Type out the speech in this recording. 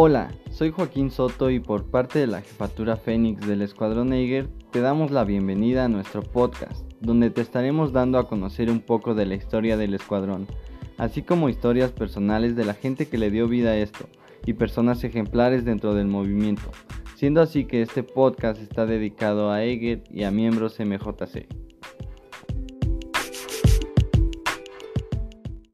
Hola, soy Joaquín Soto y por parte de la Jefatura Fénix del Escuadrón Eiger te damos la bienvenida a nuestro podcast, donde te estaremos dando a conocer un poco de la historia del escuadrón, así como historias personales de la gente que le dio vida a esto y personas ejemplares dentro del movimiento, siendo así que este podcast está dedicado a Eiger y a miembros MJC.